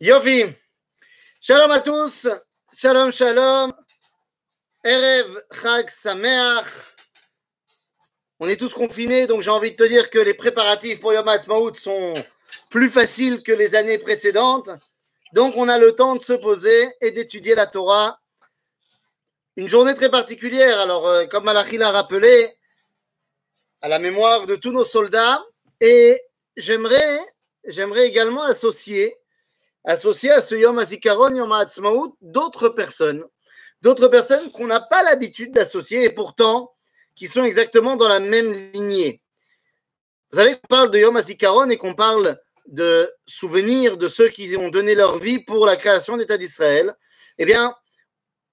Yofi, shalom à tous, shalom shalom, Erev Chag Sameach. On est tous confinés, donc j'ai envie de te dire que les préparatifs pour Yom Ha'atzmaut sont plus faciles que les années précédentes. Donc on a le temps de se poser et d'étudier la Torah. Une journée très particulière, alors euh, comme Malachi l'a rappelé, à la mémoire de tous nos soldats. Et j'aimerais, j'aimerais également associer associé à ce Yom HaZikaron, Yom HaAtzmaut, d'autres personnes, d'autres personnes qu'on n'a pas l'habitude d'associer et pourtant qui sont exactement dans la même lignée. Vous savez qu'on parle de Yom HaZikaron et qu'on parle de souvenirs de ceux qui ont donné leur vie pour la création de l'État d'Israël. Eh bien,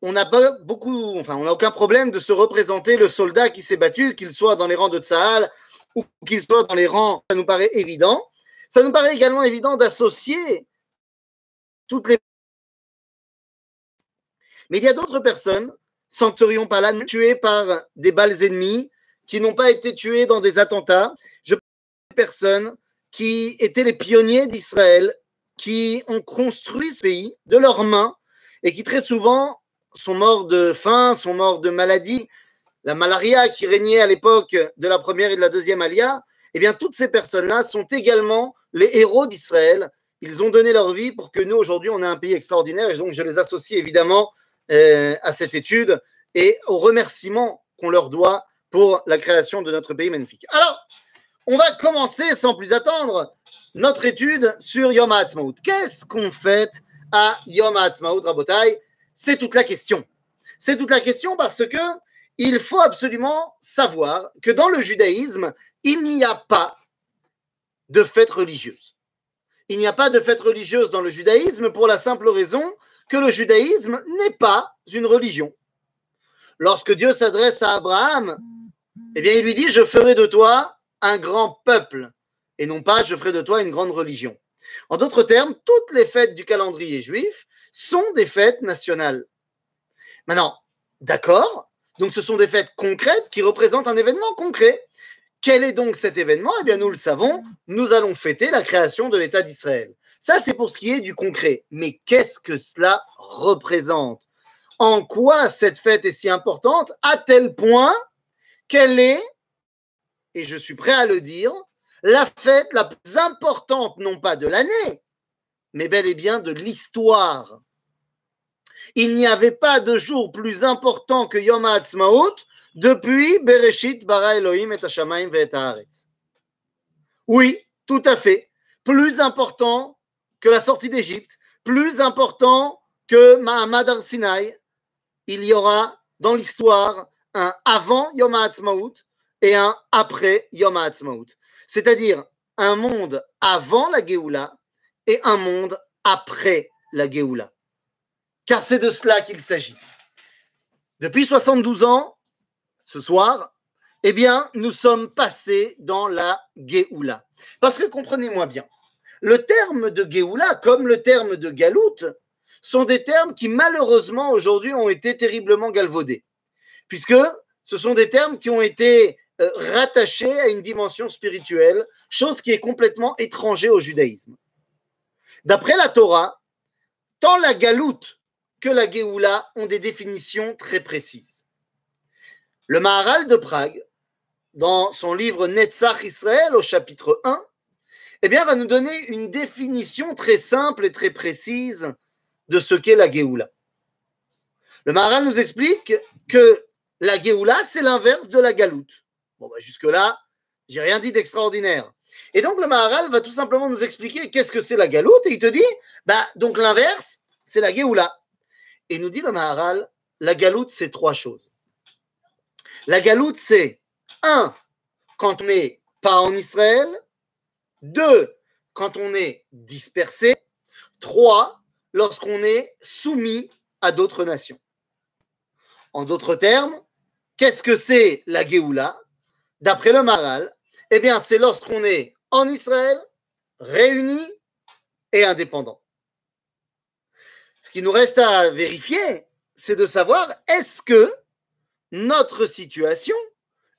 on n'a pas beaucoup, enfin, on n'a aucun problème de se représenter le soldat qui s'est battu, qu'il soit dans les rangs de Tsahal ou qu'il soit dans les rangs, ça nous paraît évident. Ça nous paraît également évident d'associer toutes les. Mais il y a d'autres personnes, serions pas là, tuées par des balles ennemies, qui n'ont pas été tuées dans des attentats. Je des personnes qui étaient les pionniers d'Israël, qui ont construit ce pays de leurs mains et qui très souvent sont morts de faim, sont morts de maladie. La malaria qui régnait à l'époque de la première et de la deuxième alia, eh bien, toutes ces personnes-là sont également les héros d'Israël ils ont donné leur vie pour que nous, aujourd'hui, on ait un pays extraordinaire. Et donc, je les associe évidemment euh, à cette étude et aux remerciements qu'on leur doit pour la création de notre pays magnifique. Alors, on va commencer sans plus attendre notre étude sur Yom HaAtzmaut. Qu'est-ce qu'on fait à Yom HaAtzmaut, Rabotai? C'est toute la question. C'est toute la question parce que il faut absolument savoir que dans le judaïsme, il n'y a pas de fête religieuse il n'y a pas de fête religieuse dans le judaïsme pour la simple raison que le judaïsme n'est pas une religion. Lorsque Dieu s'adresse à Abraham, eh bien, il lui dit, je ferai de toi un grand peuple, et non pas, je ferai de toi une grande religion. En d'autres termes, toutes les fêtes du calendrier juif sont des fêtes nationales. Maintenant, d'accord, donc ce sont des fêtes concrètes qui représentent un événement concret. Quel est donc cet événement? Eh bien, nous le savons, nous allons fêter la création de l'État d'Israël. Ça, c'est pour ce qui est du concret. Mais qu'est-ce que cela représente? En quoi cette fête est si importante? À tel point qu'elle est, et je suis prêt à le dire, la fête la plus importante, non pas de l'année, mais bel et bien de l'histoire. Il n'y avait pas de jour plus important que Yom HaAtzmaut depuis Bereshit bara Elohim et Hashamayim et. Oui, tout à fait. Plus important que la sortie d'Égypte, plus important que Mahamad al-Sinai, il y aura dans l'histoire un avant Yom HaAtzmaut et un après Yom HaAtzmaut. C'est-à-dire un monde avant la Géoula et un monde après la Géoula. Car c'est de cela qu'il s'agit. Depuis 72 ans, ce soir, eh bien, nous sommes passés dans la Géoula. Parce que comprenez-moi bien, le terme de Géoula, comme le terme de Galout, sont des termes qui malheureusement aujourd'hui ont été terriblement galvaudés, puisque ce sont des termes qui ont été euh, rattachés à une dimension spirituelle, chose qui est complètement étranger au judaïsme. D'après la Torah, tant la Galoute que la Géoula ont des définitions très précises. Le Maharal de Prague, dans son livre Netzach Israël au chapitre 1, eh bien, va nous donner une définition très simple et très précise de ce qu'est la Géoula. Le Maharal nous explique que la Géoula, c'est l'inverse de la Galoute. Bon, bah, jusque-là, j'ai rien dit d'extraordinaire. Et donc, le Maharal va tout simplement nous expliquer qu'est-ce que c'est la Galoute, et il te dit, bah, donc l'inverse, c'est la Géoula. Et nous dit le Maharal, la Galoute, c'est trois choses. La galoute, c'est un, quand on n'est pas en Israël, deux, quand on est dispersé, trois, lorsqu'on est soumis à d'autres nations. En d'autres termes, qu'est-ce que c'est la Géoula? D'après le Maral, eh bien, c'est lorsqu'on est en Israël, réuni et indépendant. Qui nous reste à vérifier, c'est de savoir est-ce que notre situation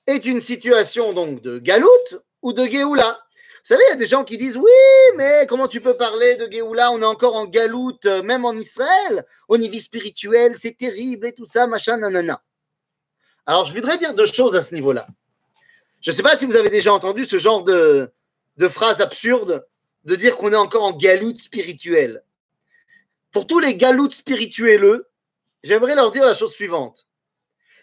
est une situation donc de galoute ou de Géoula. savez, il y a des gens qui disent Oui, mais comment tu peux parler de Géoula? On est encore en galoute, euh, même en Israël, au niveau spirituel, c'est terrible et tout ça, machin, nanana. Alors, je voudrais dire deux choses à ce niveau-là. Je ne sais pas si vous avez déjà entendu ce genre de, de phrase absurde de dire qu'on est encore en galoute spirituelle. Pour tous les galoutes spirituelleux, j'aimerais leur dire la chose suivante.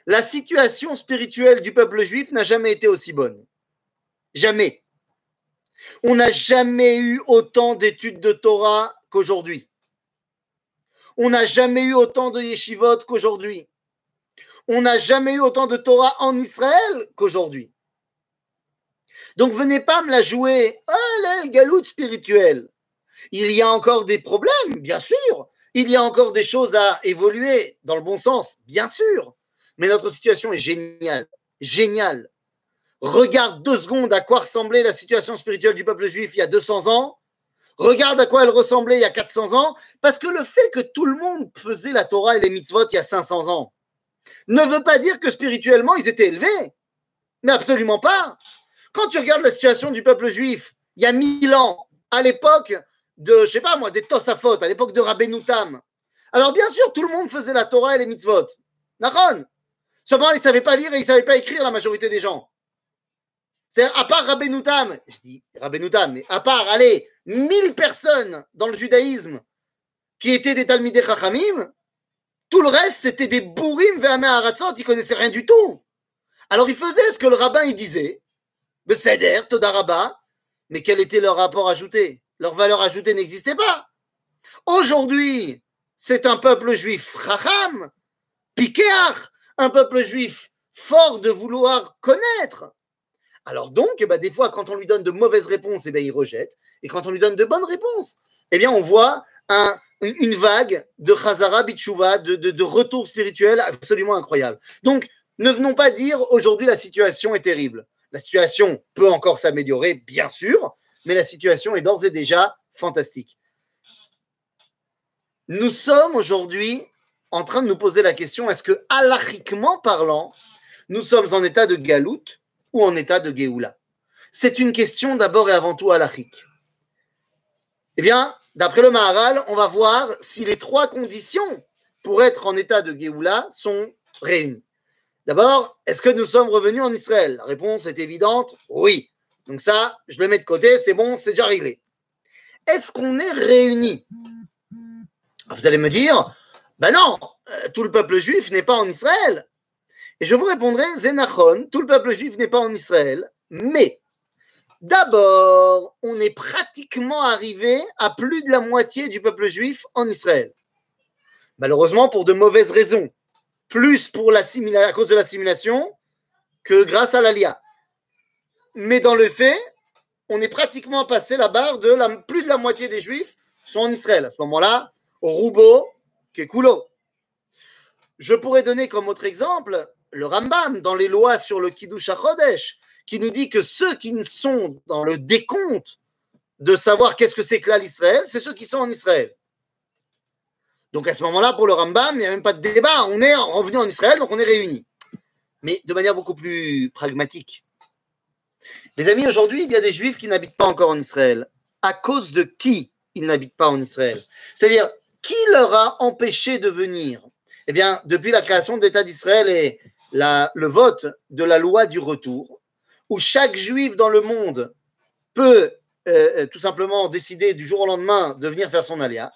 La situation spirituelle du peuple juif n'a jamais été aussi bonne. Jamais. On n'a jamais eu autant d'études de Torah qu'aujourd'hui. On n'a jamais eu autant de yeshivot qu'aujourd'hui. On n'a jamais eu autant de Torah en Israël qu'aujourd'hui. Donc venez pas me la jouer, ah, les galoutes spirituelles. Il y a encore des problèmes, bien sûr. Il y a encore des choses à évoluer dans le bon sens, bien sûr. Mais notre situation est géniale, géniale. Regarde deux secondes à quoi ressemblait la situation spirituelle du peuple juif il y a 200 ans. Regarde à quoi elle ressemblait il y a 400 ans. Parce que le fait que tout le monde faisait la Torah et les mitzvot il y a 500 ans ne veut pas dire que spirituellement ils étaient élevés. Mais absolument pas. Quand tu regardes la situation du peuple juif il y a 1000 ans, à l'époque de, je sais pas moi, des Tosafot, à l'époque de Rabbeinu Tam, alors bien sûr, tout le monde faisait la Torah et les mitzvot. Naron. Seulement, ils ne savaient pas lire et ils ne savaient pas écrire, la majorité des gens. C'est à part Rabbeinu Tam, je dis Rabbeinu Tam, mais à part, allez, 1000 personnes dans le judaïsme qui étaient des Talmidei Chachamim, tout le reste, c'était des bourrim ve'amé haratzot, ils connaissaient rien du tout. Alors, ils faisaient ce que le rabbin, il disait, Beseder, Todaraba, mais quel était leur rapport ajouté? Leur valeur ajoutée n'existait pas. Aujourd'hui, c'est un peuple juif racham, piquéach, un peuple juif fort de vouloir connaître. Alors donc, eh ben, des fois, quand on lui donne de mauvaises réponses, eh ben, il rejette. Et quand on lui donne de bonnes réponses, eh bien, on voit un, une vague de chazara de, de retour spirituel absolument incroyable. Donc, ne venons pas dire aujourd'hui la situation est terrible. La situation peut encore s'améliorer, bien sûr, mais la situation est d'ores et déjà fantastique. Nous sommes aujourd'hui en train de nous poser la question est-ce que, halachiquement parlant, nous sommes en état de galoute ou en état de Géoula C'est une question d'abord et avant tout halachique. Eh bien, d'après le Maharal, on va voir si les trois conditions pour être en état de Géoula sont réunies. D'abord, est-ce que nous sommes revenus en Israël? La réponse est évidente, oui. Donc ça, je le mets de côté, c'est bon, c'est déjà réglé. Est-ce qu'on est réunis? Vous allez me dire, ben non, euh, tout le peuple juif n'est pas en Israël. Et je vous répondrai, Zénachon, tout le peuple juif n'est pas en Israël, mais d'abord, on est pratiquement arrivé à plus de la moitié du peuple juif en Israël. Malheureusement, pour de mauvaises raisons plus pour à cause de l'assimilation que grâce à l'ALIA. Mais dans le fait, on est pratiquement passé la barre de plus de la moitié des juifs sont en Israël. À ce moment-là, Roubo, Kekulo. Je pourrais donner comme autre exemple le Rambam dans les lois sur le Kiddush HaChodesh, qui nous dit que ceux qui sont dans le décompte de savoir qu'est-ce que c'est que l'Israël, c'est ceux qui sont en Israël. Donc à ce moment-là, pour le Rambam, il n'y a même pas de débat. On est revenu en Israël, donc on est réunis. Mais de manière beaucoup plus pragmatique. Les amis, aujourd'hui, il y a des juifs qui n'habitent pas encore en Israël. À cause de qui ils n'habitent pas en Israël? C'est-à-dire, qui leur a empêché de venir? Eh bien, depuis la création de l'État d'Israël et le vote de la loi du retour, où chaque juif dans le monde peut euh, euh, tout simplement décider du jour au lendemain de venir faire son alia,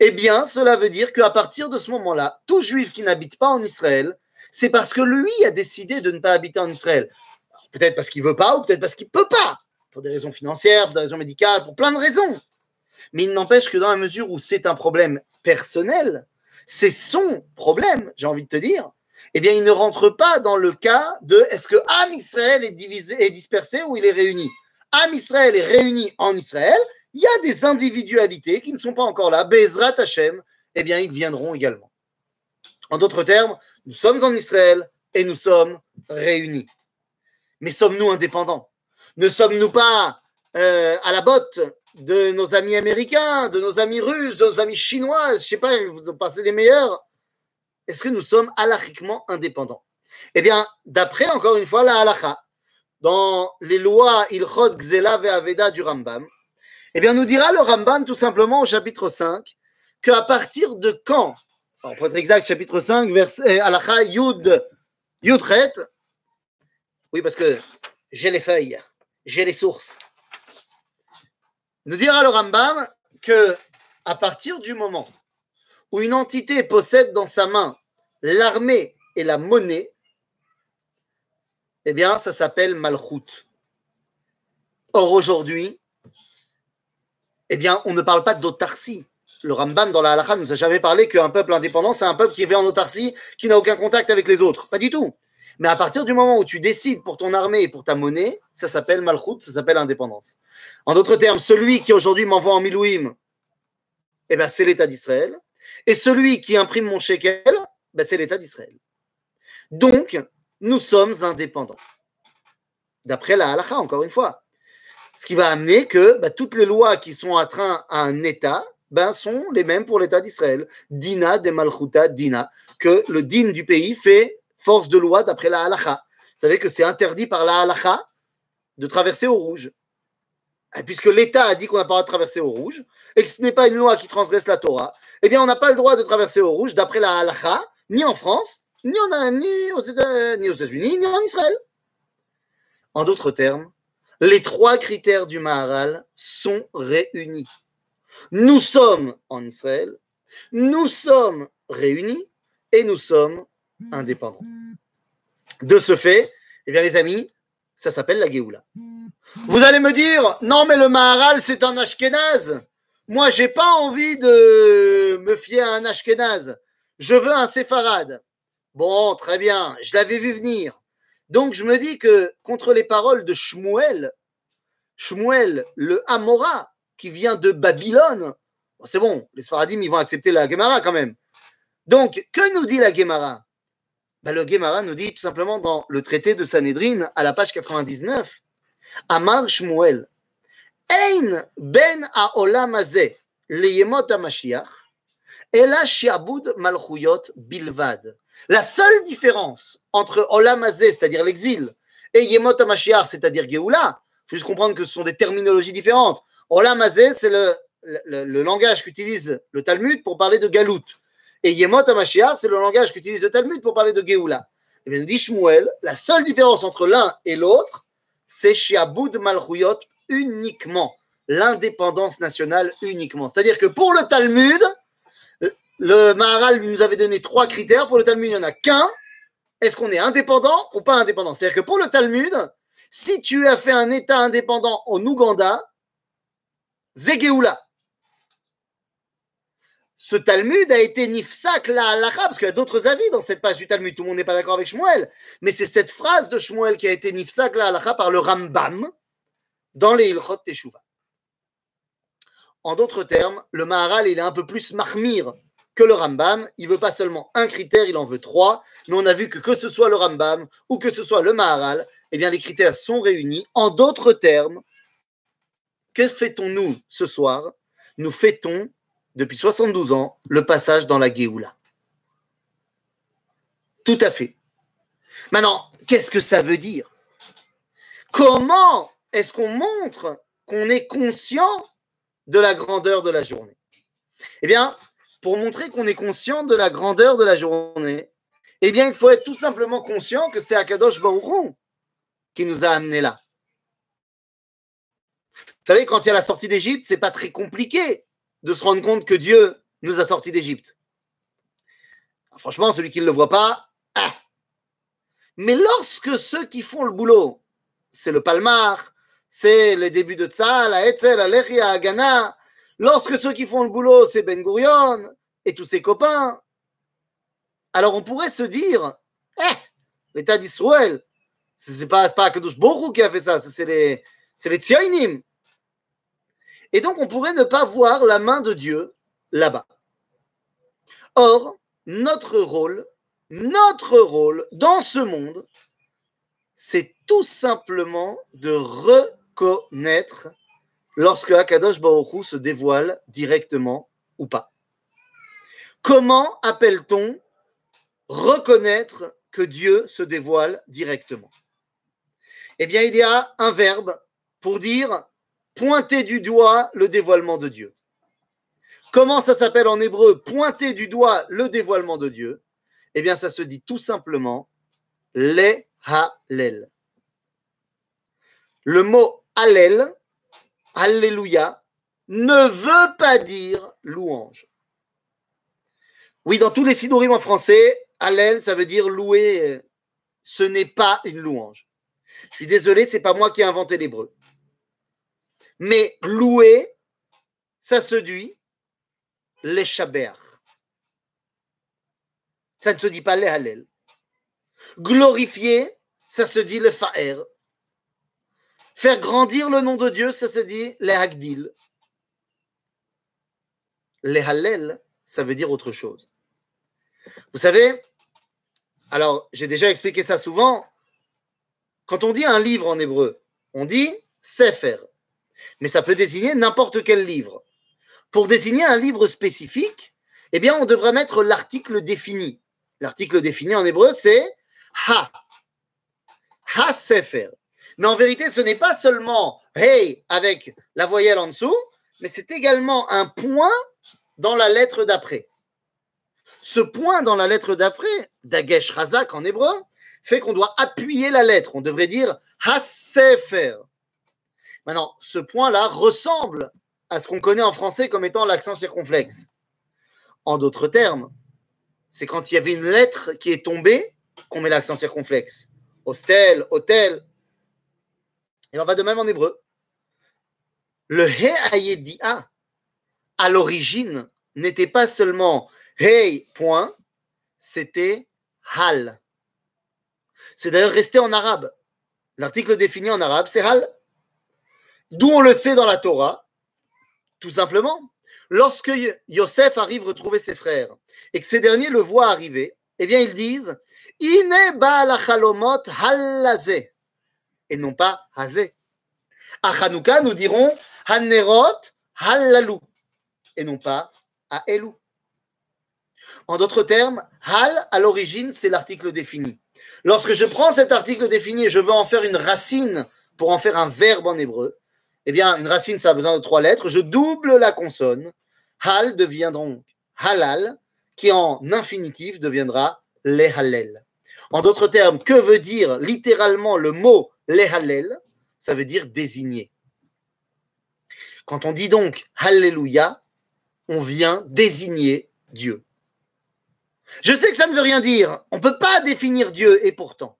eh bien, cela veut dire qu'à partir de ce moment-là, tout juif qui n'habite pas en Israël, c'est parce que lui a décidé de ne pas habiter en Israël. Peut-être parce qu'il veut pas, ou peut-être parce qu'il peut pas, pour des raisons financières, pour des raisons médicales, pour plein de raisons. Mais il n'empêche que dans la mesure où c'est un problème personnel, c'est son problème, j'ai envie de te dire, eh bien, il ne rentre pas dans le cas de est-ce que Am Israël est divisé, est dispersé ou il est réuni. Am Israël est réuni en Israël, il y a des individualités qui ne sont pas encore là, Bezrat Hashem, eh bien, ils viendront également. En d'autres termes, nous sommes en Israël et nous sommes réunis. Mais sommes-nous indépendants? Ne sommes-nous pas euh, à la botte de nos amis américains, de nos amis russes, de nos amis chinois? Je ne sais pas, vous passez des meilleurs? Est-ce que nous sommes halachiquement indépendants? Eh bien, d'après, encore une fois, la halakha, dans les lois Ilchot, Gzela du Rambam, eh bien, nous dira le Rambam tout simplement au chapitre 5 qu'à partir de quand, pour être exact, chapitre 5, verset Alacha Yud, Yudret, oui, parce que j'ai les feuilles, j'ai les sources. Nous dira le Rambam que à partir du moment où une entité possède dans sa main l'armée et la monnaie, eh bien, ça s'appelle malchut. Or, aujourd'hui, eh bien, on ne parle pas d'autarcie. Le Rambam dans la halakha ne nous a jamais parlé qu'un peuple indépendant, c'est un peuple qui est en autarcie, qui n'a aucun contact avec les autres. Pas du tout. Mais à partir du moment où tu décides pour ton armée et pour ta monnaie, ça s'appelle malchut, ça s'appelle indépendance. En d'autres termes, celui qui aujourd'hui m'envoie en milouim, eh ben, c'est l'État d'Israël. Et celui qui imprime mon shekel, ben, c'est l'État d'Israël. Donc, nous sommes indépendants. D'après la halakha, encore une fois. Ce qui va amener que ben, toutes les lois qui sont atreintes à un État ben, sont les mêmes pour l'État d'Israël. Dina de Malchuta Dina. Que le din du pays fait force de loi d'après la halakha. Vous savez que c'est interdit par la halakha de traverser au rouge. puisque l'État a dit qu'on n'a pas le droit de traverser au rouge, et que ce n'est pas une loi qui transgresse la Torah, eh bien, on n'a pas le droit de traverser au rouge d'après la halakha, ni en France, ni, en, ni, aux États-Unis, ni en Israël. En d'autres termes, les trois critères du Maharal sont réunis. Nous sommes en Israël, nous sommes réunis et nous sommes indépendants. De ce fait, eh bien les amis, ça s'appelle la Géoula. Vous allez me dire, non mais le Maharal c'est un Ashkenaz. Moi j'ai pas envie de me fier à un Ashkenaz. Je veux un séfarade. Bon, très bien, je l'avais vu venir. Donc je me dis que contre les paroles de Shmuel, Shmuel, le Amora, qui vient de Babylone, c'est bon, les Sfaradim, ils vont accepter la Gemara quand même. Donc, que nous dit la Gemara? Ben, Le Gemara nous dit tout simplement dans le traité de Sanhedrin, à la page 99, Amar Shmuel, Ein ben a olam hazeh leyemot ha-mashiach, ela shiabud malchuyot bilvad. La seule différence entre Olam c'est-à-dire l'exil, et Yemot HaMashiach, c'est-à-dire Geoula, il faut juste comprendre que ce sont des terminologies différentes. Olam c'est le, le, langage qu'utilise le Talmud pour parler de Galout. Et Yemot HaMashiach, c'est le langage qu'utilise le Talmud pour parler de Geoula. Et bien, dit Shmuel, la seule différence entre l'un et l'autre, c'est Shiabud Malchuyot uniquement, l'indépendance nationale uniquement. C'est-à-dire que pour le Talmud, le Maharal nous avait donné trois critères. Pour le Talmud, il n'y en a qu'un. Est-ce qu'on est indépendant ou pas indépendant? C'est-à-dire que pour le Talmud, si tu as fait un État indépendant en Ouganda, Zegeoula. Ce Talmud a été nifsak la halakha, parce qu'il y a d'autres avis dans cette page du Talmud. Tout le monde n'est pas d'accord avec Shmuel. Mais c'est cette phrase de Shmuel qui a été nifsak la halakha par le Rambam dans les Ilchot Teshuvah. En d'autres termes, le Maharal, il est un peu plus mahmir que le Rambam. Il veut pas seulement un critère, il en veut trois. Mais on a vu que que ce soit le Rambam ou que ce soit le Maharal, eh bien, les critères sont réunis. En d'autres termes, que fêtons-nous ce soir? Nous fêtons, depuis 72 ans, le passage dans la Géoula. Tout à fait. Maintenant, qu'est-ce que ça veut dire? Comment est-ce qu'on montre qu'on est conscient de la grandeur de la journée? Eh bien, pour montrer qu'on est conscient de la grandeur de la journée, eh bien, il faut être tout simplement conscient que c'est Akadosh Baruch qui nous a amenés là. Vous savez, quand il y a la sortie d'Égypte, c'est pas très compliqué de se rendre compte que Dieu nous a sortis d'Égypte. Franchement, celui qui ne le voit pas, ah. Mais lorsque ceux qui font le boulot, c'est le palmar, c'est les débuts de Tzal, la Etzel, la Lechia, Agana, lorsque ceux qui font le boulot, c'est Ben Gurion et tous ses copains, alors on pourrait se dire, eh, l'État d'Israël, c'est pas, pas Kadosh Borou qui a fait ça, c'est les, les Et donc, on pourrait ne pas voir la main de Dieu là-bas. Or, notre rôle, notre rôle dans ce monde, c'est tout simplement de reconnaître lorsque Akadosh Baruch se dévoile directement ou pas. Comment appelle-t-on reconnaître que Dieu se dévoile directement? Eh bien, il y a un verbe pour dire pointer du doigt le dévoilement de Dieu. Comment ça s'appelle en hébreu? Pointer du doigt le dévoilement de Dieu Eh bien, ça se dit tout simplement le halel. Le mot Hallel, Alléluia, ne veut pas dire louange. Oui, dans tous les sidorim en français, Hallel, ça veut dire louer. Ce n'est pas une louange. Je suis désolé, c'est pas moi qui ai inventé l'hébreu. Mais louer, ça se dit les shaber. Ça ne se dit pas les Hallel. Glorifier, ça se dit le fa'er. Faire grandir le nom de Dieu, ça se dit les hagdil. Les hallel, ça veut dire autre chose. Vous savez, alors j'ai déjà expliqué ça souvent, quand on dit un livre en hébreu, on dit sefer, mais ça peut désigner n'importe quel livre. Pour désigner un livre spécifique, eh bien, on devrait mettre l'article défini. L'article défini en hébreu, c'est ha. Ha sefer. Mais en vérité, ce n'est pas seulement hey avec la voyelle en dessous, mais c'est également un point dans la lettre d'après. Ce point dans la lettre d'après, Dagesh Razak en hébreu, fait qu'on doit appuyer la lettre. On devrait dire Hasefer. Maintenant, ce point-là ressemble à ce qu'on connaît en français comme étant l'accent circonflexe. En d'autres termes, c'est quand il y avait une lettre qui est tombée qu'on met l'accent circonflexe. Hostel, hôtel, il en va de même en hébreu. Le He Ayedia, à l'origine, n'était pas seulement Hey, point, c'était Hal. C'est d'ailleurs resté en arabe. L'article défini en arabe, c'est Hal. D'où on le sait dans la Torah, tout simplement. Lorsque Yosef arrive retrouver ses frères et que ces derniers le voient arriver, eh bien ils disent Ine halazeh et non pas Hazé. À Hanouka, nous dirons Hanerot Halalou et non pas à Elou. En d'autres termes, Hal, à l'origine, c'est l'article défini. Lorsque je prends cet article défini et je veux en faire une racine pour en faire un verbe en hébreu, eh bien, une racine, ça a besoin de trois lettres. Je double la consonne. Hal devient donc halal, qui en infinitif deviendra les halel. En d'autres termes, que veut dire littéralement le mot Lehalel, ça veut dire désigner. Quand on dit donc Alléluia, on vient désigner Dieu. Je sais que ça ne veut rien dire. On ne peut pas définir Dieu et pourtant.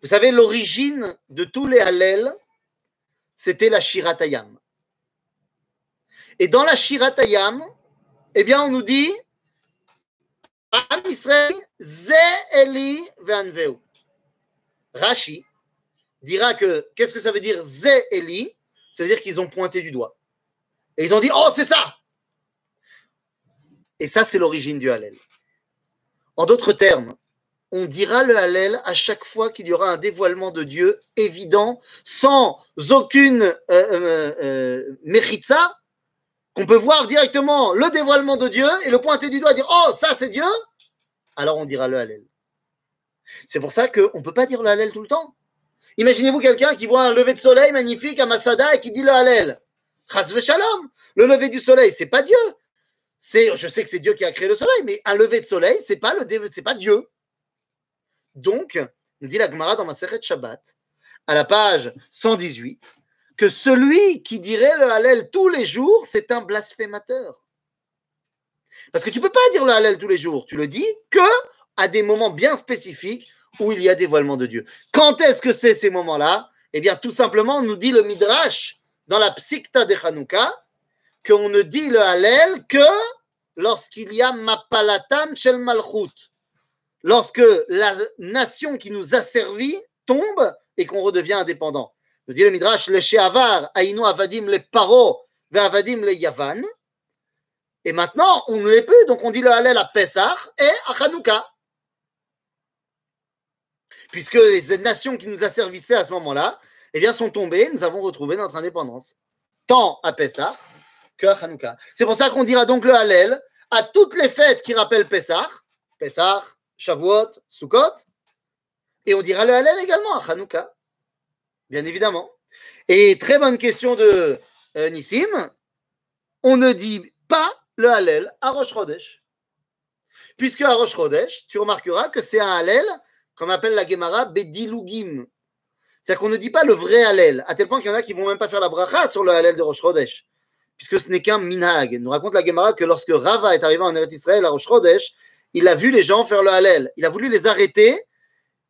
Vous savez, l'origine de tous les Hallel, c'était la Shiratayam. Et dans la Shiratayam, eh bien, on nous dit Israël, Ze Eli Ve'anveu. Rashi, dira que qu'est-ce que ça veut dire Zé Eli? Ça veut dire qu'ils ont pointé du doigt. Et ils ont dit Oh, c'est ça Et ça, c'est l'origine du Hallel. En d'autres termes, on dira le Hallel à chaque fois qu'il y aura un dévoilement de Dieu évident, sans aucune euh, euh, euh qu'on peut voir directement le dévoilement de Dieu et le pointer du doigt dire Oh, ça c'est Dieu Alors on dira le Hallel. C'est pour ça qu'on ne peut pas dire le Hallel tout le temps. Imaginez-vous quelqu'un qui voit un lever de soleil magnifique à Masada et qui dit le Hallel. Shalom. Le lever du soleil, c'est pas Dieu. Je sais que c'est Dieu qui a créé le soleil, mais un lever de soleil, c'est pas le, c'est pas Dieu. Donc, nous dit la Gemara dans Maseret Shabbat, à la page 118, que celui qui dirait le Hallel tous les jours, c'est un blasphémateur. Parce que tu peux pas dire le Hallel tous les jours. Tu le dis que à des moments bien spécifiques où il y a dévoilement de Dieu. Quand est-ce que c'est ces moments-là? Eh bien, tout simplement, nous dit le Midrash dans la Psikta de Hanouka qu'on ne dit le Hallel que lorsqu'il y a Mapalatam Shel Malchut, lorsque la nation qui nous a servi tombe et qu'on redevient indépendant. Nous dit le Midrash, le Sheavar, Aïnou Avadim le Paro, Avadim le Yavan. Et maintenant, on ne l'est plus, donc on dit le Hallel à Pessah et à Hanouka puisque les nations qui nous asservissaient à ce moment-là, eh bien, sont tombées, nous avons retrouvé notre indépendance. Tant à Pessah que à Hanouka. C'est pour ça qu'on dira donc le Hallel à toutes les fêtes qui rappellent Pessah, Pessah, Shavuot, Sukkot, et on dira le Hallel également à Hanouka. Bien évidemment. Et très bonne question de euh, Nissim. On ne dit pas le Hallel à Rosh Chodesh. Puisque à Rosh Chodesh, tu remarqueras que c'est un Hallel qu'on appelle la Gemara Bedilugim. C'est-à-dire qu'on ne dit pas le vrai Hallel, à tel point qu'il y en a qui vont même pas faire la bracha sur le Hallel de Rosh Chodesh, puisque ce n'est qu'un minhag. Nous raconte la Gemara que lorsque Rava est arrivé en Eretz Israël à Rosh Chodesh, il a vu les gens faire le Hallel. Il a voulu les arrêter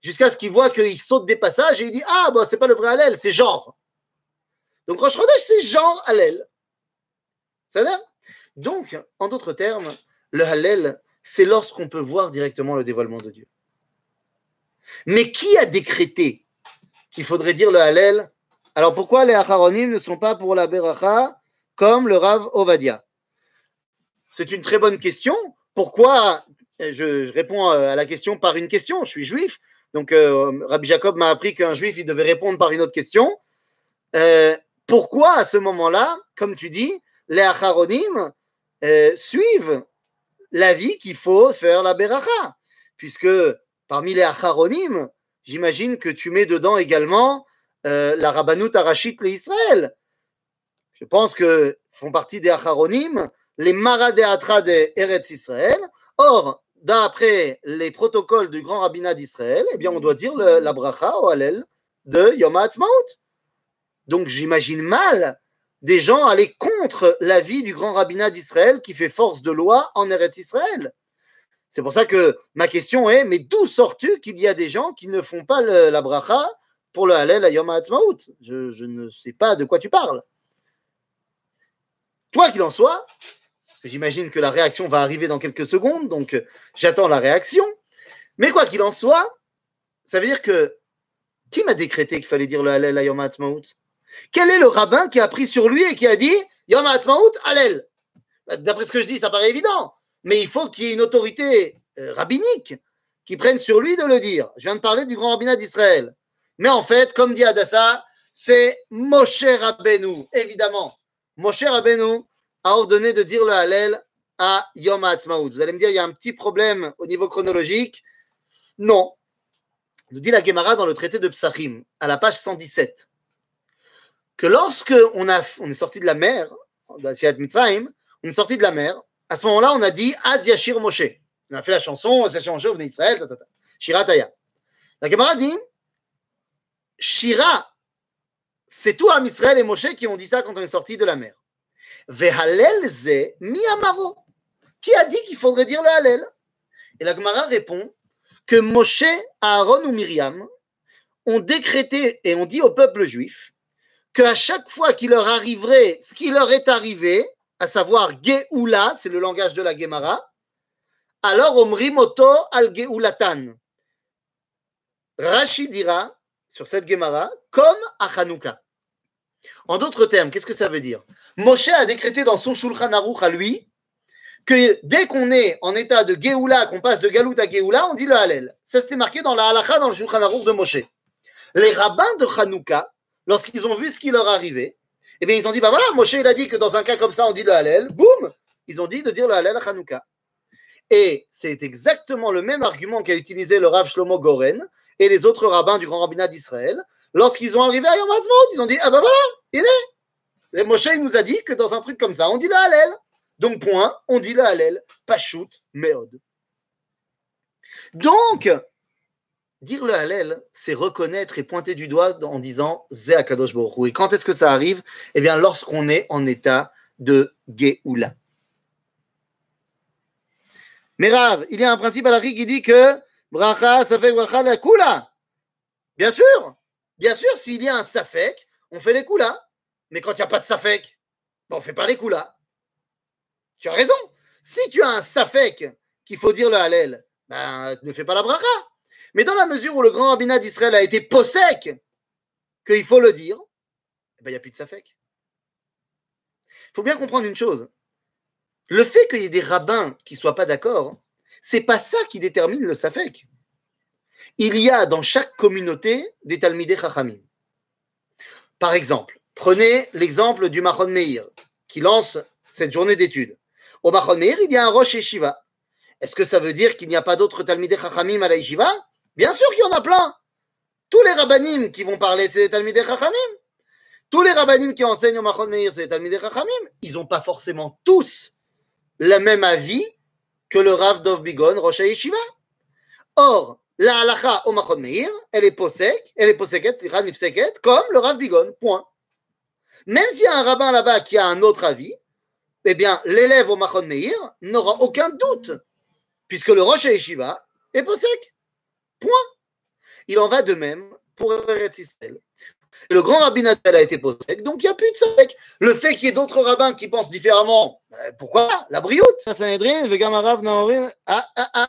jusqu'à ce qu'il voit qu'ils sautent des passages et il dit Ah, bah, c'est pas le vrai Hallel, c'est genre. Donc Rosh c'est genre Hallel. Ça va? Donc, en d'autres termes, le Hallel, c'est lorsqu'on peut voir directement le dévoilement de Dieu. Mais qui a décrété qu'il faudrait dire le Hallel? Alors pourquoi les Acharonim ne sont pas pour la Beracha comme le Rav Ovadia? C'est une très bonne question. Pourquoi je, réponds à la question par une question. Je suis juif. Donc, euh, Rabbi Jacob m'a appris qu'un juif, il devait répondre par une autre question. Euh, pourquoi, à ce moment-là, comme tu dis, les Acharonim euh, suivent l'avis qu'il faut faire la Beracha? Puisque parmi les Acharonim, j'imagine que tu mets dedans également la Rabbanout Arachit l'Israël. Je pense que font partie des Acharonim les Maradéatra de Eretz Israël. Or, d'après les protocoles du grand rabbinat d'Israël, eh bien, on doit dire la bracha au Hallel de Yom HaAtzmaut. Donc, j'imagine mal des gens aller contre l'avis du grand rabbinat d'Israël qui fait force de loi en Eretz Israël. C'est pour ça que ma question est, mais d'où sors-tu qu'il y a des gens qui ne font pas la bracha pour le Hallel à Yom HaAtzmaut je, je ne sais pas de quoi tu parles. Toi qu'il en soit, J'imagine que la réaction va arriver dans quelques secondes, donc euh, j'attends la réaction. Mais quoi qu'il en soit, ça veut dire que qui m'a décrété qu'il fallait dire le Hallel à Yom HaAtzmaut? Quel est le rabbin qui a pris sur lui et qui a dit Yom HaAtzmaut, Hallel? Bah, D'après ce que je dis, ça paraît évident, mais il faut qu'il y ait une autorité euh, rabbinique qui prenne sur lui de le dire. Je viens de parler du grand rabbinat d'Israël. Mais en fait, comme dit Adassa, c'est Moshe Rabbeinu, évidemment. Moshe Rabbeinu, a ordonné de dire le Hallel à Yom HaAtzmaut. Vous allez me dire, il y a un petit problème au niveau chronologique. Non. Nous dit la Gemara dans le traité de Psachim, à la page 117, que lorsque on, a, on est sorti de la mer, on est sorti de la mer, à ce moment-là, on a dit Az Yashir Moshe. On a fait la chanson, Az Yashir Moshe, venez d'Israël, Shira Taya. La Gemara dit Shira, c'est tout à Israël et Moshe qui ont dit ça quand on est sorti de la mer. Qui a dit qu'il faudrait dire le Hallel? Et la Gemara répond que Moshe, Aaron ou Myriam ont décrété et ont dit au peuple juif qu'à chaque fois qu'il leur arriverait ce qui leur est arrivé, à savoir Geoula, c'est le langage de la Gemara, alors Omrimoto al Geulatan. Rashi dira sur cette Gemara comme à Hanouka. En d'autres termes, qu'est-ce que ça veut dire? Moshe a décrété dans son Shulchan Aruch à lui que dès qu'on est en état de Géoula, qu'on passe de Galout à Géoula, on dit le Hallel. Ça c'était marqué dans la Halacha, dans le Shulchan Aruch de Moshe. Les rabbins de Hanouka, lorsqu'ils ont vu ce qui leur arrivait, eh bien ils ont dit, bah voilà, Moshe il a dit que dans un cas comme ça on dit le Hallel, boum, ils ont dit de dire le Hallel à Hanouka. Et c'est exactement le même argument qu'a utilisé le Rav Shlomo Goren et les autres rabbins du grand rabbinat d'Israël lorsqu'ils ont arrivé à Yom ils ont dit Ah ben voilà, il est. Et Moshe il nous a dit que dans un truc comme ça, on dit le Hallel. Donc, point, on dit le Hallel, pas shoot, méod. Donc, dire le Hallel, c'est reconnaître et pointer du doigt en disant Zé Akadosh Baruch Et quand est-ce que ça arrive? Eh bien, lorsqu'on est en état de Géoula. Mais Rav, il y a un principe à la qui dit que bracha, ça fait bracha la kula. Bien sûr, Bien sûr, s'il y a un safek, on fait les coups là. Mais quand il n'y a pas de safek, ben, on ne fait pas les coups là. Tu as raison. Si tu as un safek qu'il faut dire le halel, ben, ne fais pas la bracha. Mais dans la mesure où le grand rabbinat d'Israël a été possèque qu'il faut le dire, eh ben, il n'y a plus de safek. Il faut bien comprendre une chose. Le fait qu'il y ait des rabbins qui ne soient pas d'accord, c'est pas ça qui détermine le safek il y a dans chaque communauté des Talmidei Chachamim. Par exemple, prenez l'exemple du Machon Meir, qui lance cette journée d'études. Au Machon Meir, il y a un Rosh Yeshiva. Est-ce que ça veut dire qu'il n'y a pas d'autres Talmidei Chachamim à la Yeshiva? Bien sûr qu'il y en a plein. Tous les rabbinim qui vont parler, c'est les Talmidei Chachamim. Tous les rabbinim qui enseignent au Machon Meir, c'est les Talmidei Chachamim. Ils n'ont pas forcément tous le même avis que le Rav Dov Bigon, Rosh Yeshiva. Or, la halacha au Machon Meir, elle est posek, elle est poseket, nifseket, comme le Rav Bigon, point. Même s'il y a un rabbin là-bas qui a un autre avis, eh bien, l'élève au Machon Meir n'aura aucun doute, puisque le Rosh Yeshiva est posek. Point. Il en va de même pour Eretz. Le grand rabbinat a été posek, donc il n'y a plus de sec. Le fait qu'il y ait d'autres rabbins qui pensent différemment, ben, pourquoi La brioute. Ah, ah, ah.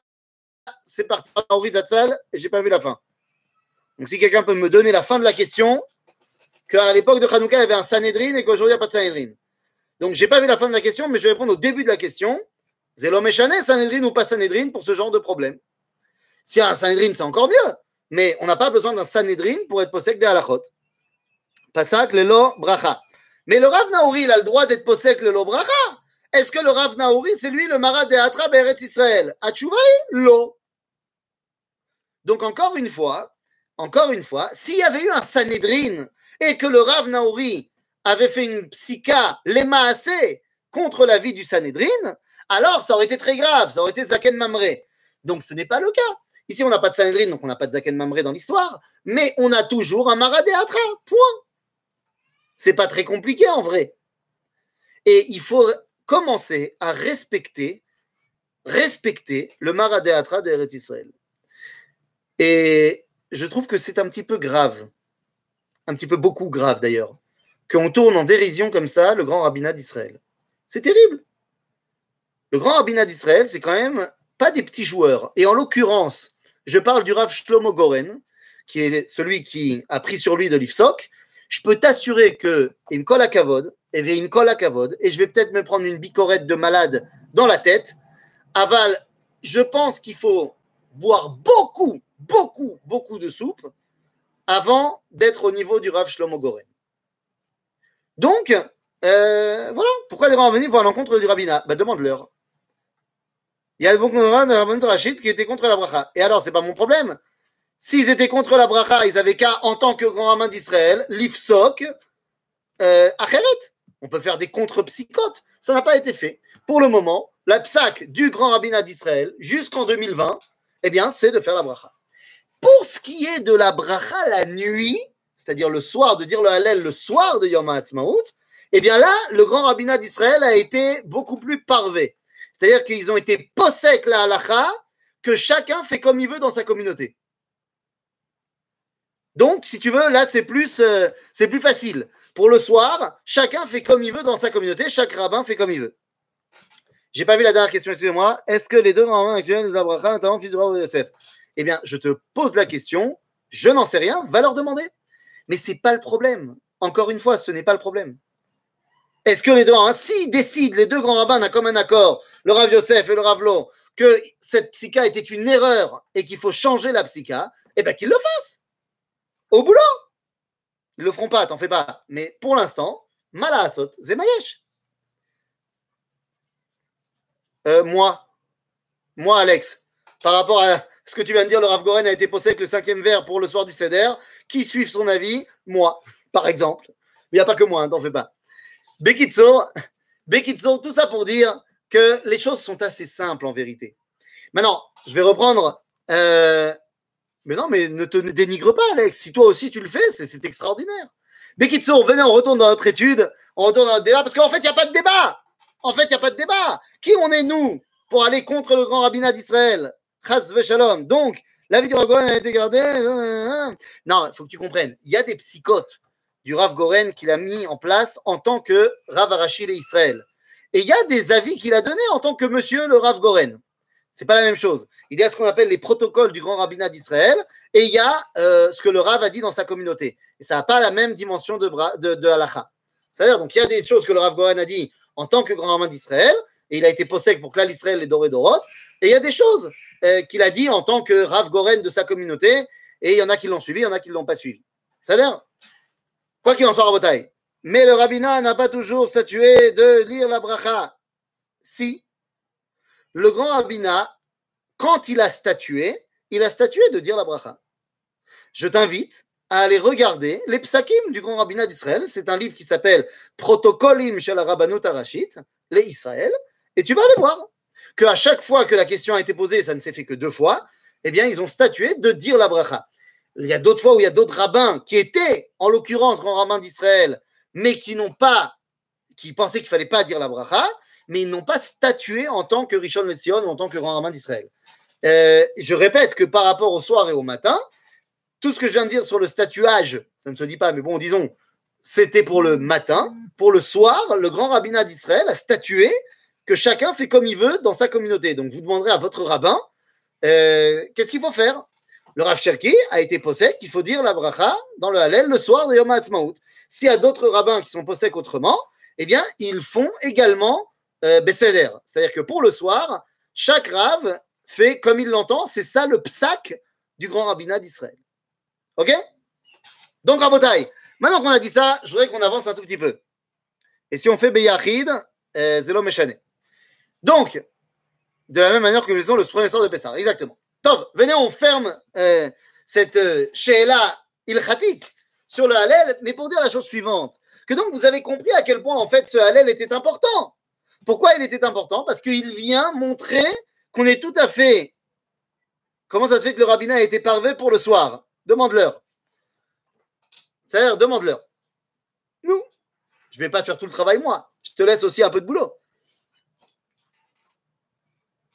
C'est parti. Naori Zatzal, et j'ai pas vu la fin. Donc si quelqu'un peut me donner la fin de la question, qu'à l'époque de Hanouka, il y avait un Sanhedrin et qu'aujourd'hui, il n'y a pas de Sanhedrin. Donc, j'ai pas vu la fin de la question, mais je vais répondre au début de la question. Zélo Méchané, Sanhedrin ou pas Sanhedrin pour ce genre de problème. Si y a un Sanhedrin, c'est encore mieux. Mais on n'a pas besoin d'un Sanhedrin pour être possède des halachot. Pasak, le lo, bracha. Mais le Rav Naouri, il a le droit d'être possède le lo, bracha. Est-ce que le Rav Naouri, c'est lui le Marat de Atra Beret Israël Atchouvaï, lo. Donc, encore une fois, encore une fois, s'il y avait eu un Sanhedrin et que le Rav Naouri avait fait une psycha, assez contre la vie du Sanhedrin, alors ça aurait été très grave, ça aurait été Zaken Mamré. Donc ce n'est pas le cas. Ici, on n'a pas de Sanhedrin, donc on n'a pas de Zaken Mamré dans l'histoire, mais on a toujours un Maradéatra, point. C'est pas très compliqué en vrai. Et il faut commencer à respecter, respecter le Maradéatra d'Eretz Israël. Et je trouve que c'est un petit peu grave, un petit peu beaucoup grave d'ailleurs, qu'on tourne en dérision comme ça le grand rabbinat d'Israël. C'est terrible. Le grand rabbinat d'Israël, c'est quand même pas des petits joueurs. Et en l'occurrence, je parle du Rav Shlomo Goren, qui est celui qui a pris sur lui de l'Ifsok. Je peux t'assurer que à Kavod, et me colle à Kavod, et je vais peut-être me prendre une bicorette de malade dans la tête. Aval, je pense qu'il faut boire beaucoup, beaucoup, beaucoup de soupe avant d'être au niveau du Rav Shlomo Goren. Donc, euh, voilà, pourquoi les gens venus voir l'encontre du rabbinat? Ben, Demande-leur. Il y a beaucoup de rabbins de Rachid qui étaient contre la bracha. Et alors, c'est pas mon problème. S'ils étaient contre la bracha, ils avaient qu'à, en tant que grand rabbin d'Israël, l'ifsok, euh, acheret. On peut faire des contre-psychotes. Ça n'a pas été fait. Pour le moment, la psaque du grand rabbinat d'Israël, jusqu'en 2020, eh bien, c'est de faire la bracha. Pour ce qui est de la bracha la nuit, c'est-à-dire le soir, de dire le Hallel le soir de Yom HaAtzmaut, eh bien là, le grand rabbinat d'Israël a été beaucoup plus parvé. C'est-à-dire qu'ils ont été possèques la halacha, que chacun fait comme il veut dans sa communauté. Donc, si tu veux, là, c'est plus, euh, c'est plus facile. Pour le soir, chacun fait comme il veut dans sa communauté, chaque rabbin fait comme il veut. J'ai pas vu la dernière question, excusez-moi. Est-ce que les deux rabbins actuels, les Abraham, notamment fils de Yosef? Eh bien, je te pose la question, je n'en sais rien, va leur demander. Mais ce n'est pas le problème. Encore une fois, ce n'est pas le problème. Est-ce que les deux, hein, s'ils décident, les deux grands rabbins d'un commun accord, le Rav Yosef et le Rav Lo, que cette psycha était une erreur et qu'il faut changer la psycha, eh bien qu'ils le fassent. Au boulot. Ils le feront pas, t'en fais pas. Mais pour l'instant, Malasot, Zemayesh. Euh, moi, moi, Alex, par rapport à ce que tu viens de dire, le Rav Goren a été posé avec le cinquième verre pour le soir du Seder. Qui suit son avis? Moi, par exemple. Il n'y a pas que moi, hein, t'en fais pas. Bekitso, Bekitso, tout ça pour dire que les choses sont assez simples en vérité. Maintenant, je vais reprendre. Euh, mais non, mais ne te dénigre pas, Alex. Si toi aussi tu le fais, c'est extraordinaire. Bekitso, venez, on retourne dans notre étude, on retourne dans notre débat, parce qu'en fait, il n'y a pas de débat. En fait, il n'y a pas de débat. Qui on est, nous, pour aller contre le grand rabbinat d'Israël? Donc, la vie du Rav Goren a été gardée. Non, il faut que tu comprennes. Il y a des psychotes du Rav Goren qu'il a mis en place en tant que Rav Arachil et Israël. Et il y a des avis qu'il a donnés en tant que monsieur le Rav Goren. C'est pas la même chose. Il y a ce qu'on appelle les protocoles du grand rabbinat d'Israël et il y a euh, ce que le Rav a dit dans sa communauté. Et ça n'a pas la même dimension de, de, de halacha. C'est-à-dire, donc, il y a des choses que le Rav Goren a dit en tant que grand rabbin d'Israël et il a été possède pour que l'Israël les doré d'Orot. Et il y a des choses euh, qu'il a dit en tant que Rav Goren de sa communauté, et il y en a qui l'ont suivi, il y en a qui ne l'ont pas suivi. C'est-à-dire, quoi qu'il en soit, bataille. Mais le rabbinat n'a pas toujours statué de lire la bracha. Si, le grand rabbinat, quand il a statué, il a statué de dire la bracha. je t'invite à aller regarder les psakim du grand rabbinat d'Israël. C'est un livre qui s'appelle Protocolim shel Rabbanut les Israël, et tu vas aller voir qu'à chaque fois que la question a été posée, ça ne s'est fait que deux fois, eh bien, ils ont statué de dire la bracha. Il y a d'autres fois où il y a d'autres rabbins qui étaient, en l'occurrence, grand rabbins d'Israël, mais qui n'ont pas, qui pensaient qu'il fallait pas dire la bracha, mais ils n'ont pas statué en tant que Rishon Letzion ou en tant que grand rabbin d'Israël. Euh, je répète que par rapport au soir et au matin, tout ce que je viens de dire sur le statuage, ça ne se dit pas, mais bon, disons, c'était pour le matin. Pour le soir, le grand rabbinat d'Israël a statué que chacun fait comme il veut dans sa communauté. Donc, vous demanderez à votre rabbin, euh, qu'est-ce qu'il faut faire? Le Rav Cherki a été possède qu'il faut dire la bracha dans le Hallel le soir de Yom HaAtzmaut. S'il y a d'autres rabbins qui sont possèdes autrement, eh bien, ils font également euh, C'est-à-dire que pour le soir, chaque rave fait comme il l'entend. C'est ça le psaque du grand rabbinat d'Israël. OK? Donc, Rabotai, maintenant qu'on a dit ça, je voudrais qu'on avance un tout petit peu. Et si on fait Beyachid, euh, Zelo. Donc, de la même manière que nous faisons le premier sort de Pessah. Exactement. Top, venez, on ferme euh, cette euh, Sheela ilchatik sur le Hallel, mais pour dire la chose suivante. Que donc vous avez compris à quel point en fait ce Hallel était important. Pourquoi il était important? Parce qu'il vient montrer qu'on est tout à fait. Comment ça se fait que le rabbinat a été parvé pour le soir? Demande-leur. C'est-à-dire, demande-leur. Nous, je ne vais pas faire tout le travail moi. Je te laisse aussi un peu de boulot.